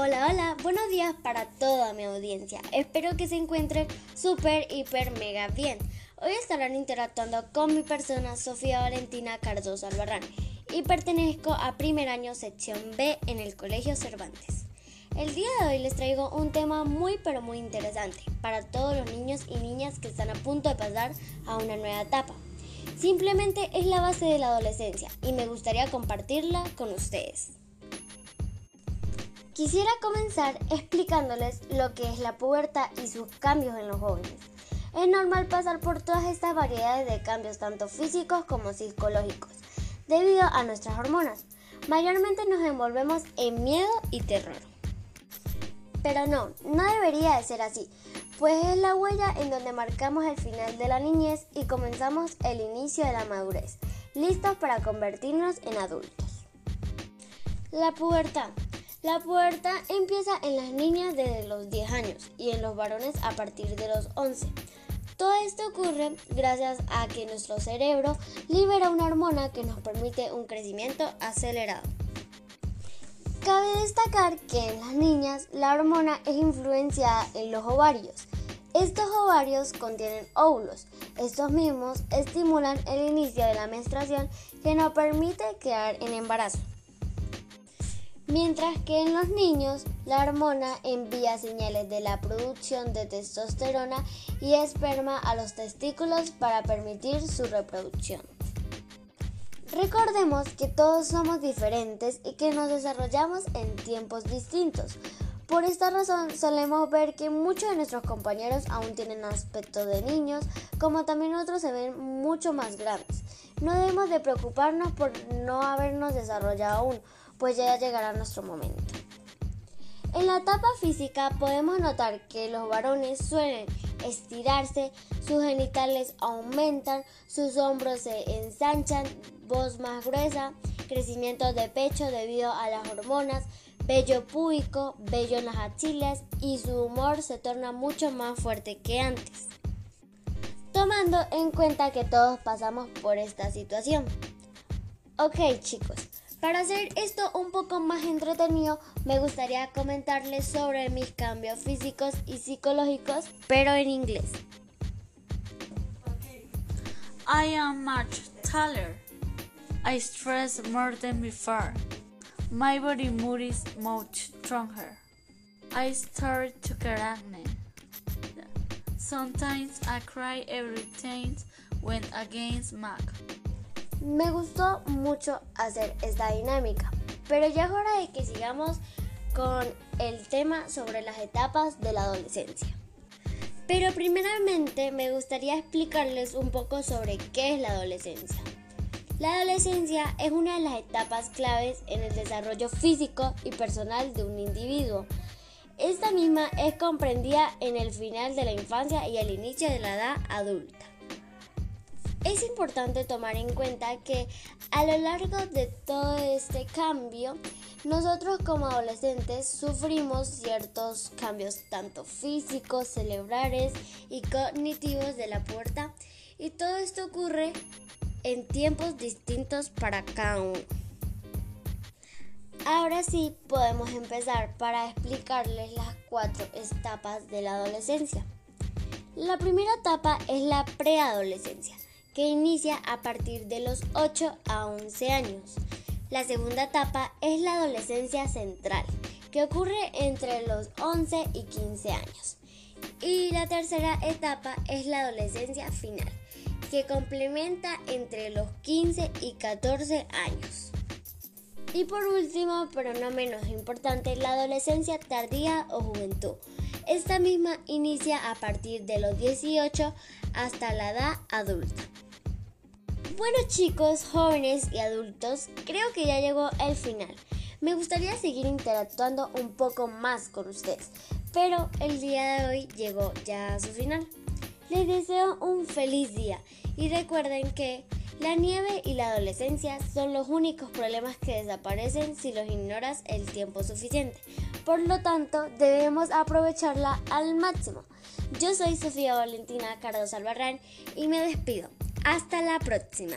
Hola, hola, buenos días para toda mi audiencia. Espero que se encuentren súper, hiper, mega bien. Hoy estarán interactuando con mi persona Sofía Valentina Cardoso Albarrán y pertenezco a primer año sección B en el Colegio Cervantes. El día de hoy les traigo un tema muy pero muy interesante para todos los niños y niñas que están a punto de pasar a una nueva etapa. Simplemente es la base de la adolescencia y me gustaría compartirla con ustedes. Quisiera comenzar explicándoles lo que es la pubertad y sus cambios en los jóvenes. Es normal pasar por todas estas variedades de cambios, tanto físicos como psicológicos, debido a nuestras hormonas. Mayormente nos envolvemos en miedo y terror. Pero no, no debería de ser así, pues es la huella en donde marcamos el final de la niñez y comenzamos el inicio de la madurez, listos para convertirnos en adultos. La pubertad la pubertad empieza en las niñas desde los 10 años y en los varones a partir de los 11. Todo esto ocurre gracias a que nuestro cerebro libera una hormona que nos permite un crecimiento acelerado. Cabe destacar que en las niñas la hormona es influenciada en los ovarios. Estos ovarios contienen óvulos. Estos mismos estimulan el inicio de la menstruación que nos permite quedar en embarazo mientras que en los niños la hormona envía señales de la producción de testosterona y esperma a los testículos para permitir su reproducción. Recordemos que todos somos diferentes y que nos desarrollamos en tiempos distintos. Por esta razón solemos ver que muchos de nuestros compañeros aún tienen aspecto de niños, como también otros se ven mucho más grandes. No debemos de preocuparnos por no habernos desarrollado aún, pues ya llegará nuestro momento. En la etapa física podemos notar que los varones suelen estirarse, sus genitales aumentan, sus hombros se ensanchan, voz más gruesa, crecimiento de pecho debido a las hormonas, vello púbico, vello en las axilas y su humor se torna mucho más fuerte que antes. Tomando en cuenta que todos pasamos por esta situación. Ok chicos, para hacer esto un poco más entretenido, me gustaría comentarles sobre mis cambios físicos y psicológicos, pero en inglés. I am much taller. I stress more than before. My body mood is much stronger. I start to get acne. Sometimes I cry every time when against Mac. Me gustó mucho hacer esta dinámica, pero ya es hora de que sigamos con el tema sobre las etapas de la adolescencia. Pero primeramente me gustaría explicarles un poco sobre qué es la adolescencia. La adolescencia es una de las etapas claves en el desarrollo físico y personal de un individuo. Esta misma es comprendida en el final de la infancia y el inicio de la edad adulta. Es importante tomar en cuenta que a lo largo de todo este cambio, nosotros como adolescentes sufrimos ciertos cambios tanto físicos, cerebrales y cognitivos de la puerta y todo esto ocurre en tiempos distintos para cada uno. Ahora sí podemos empezar para explicarles las cuatro etapas de la adolescencia. La primera etapa es la preadolescencia que inicia a partir de los 8 a 11 años. La segunda etapa es la adolescencia central, que ocurre entre los 11 y 15 años. Y la tercera etapa es la adolescencia final, que complementa entre los 15 y 14 años. Y por último, pero no menos importante, la adolescencia tardía o juventud. Esta misma inicia a partir de los 18 hasta la edad adulta. Bueno chicos, jóvenes y adultos, creo que ya llegó el final. Me gustaría seguir interactuando un poco más con ustedes, pero el día de hoy llegó ya a su final. Les deseo un feliz día y recuerden que la nieve y la adolescencia son los únicos problemas que desaparecen si los ignoras el tiempo suficiente. Por lo tanto, debemos aprovecharla al máximo. Yo soy Sofía Valentina Cardoso Albarrán y me despido. Hasta la próxima.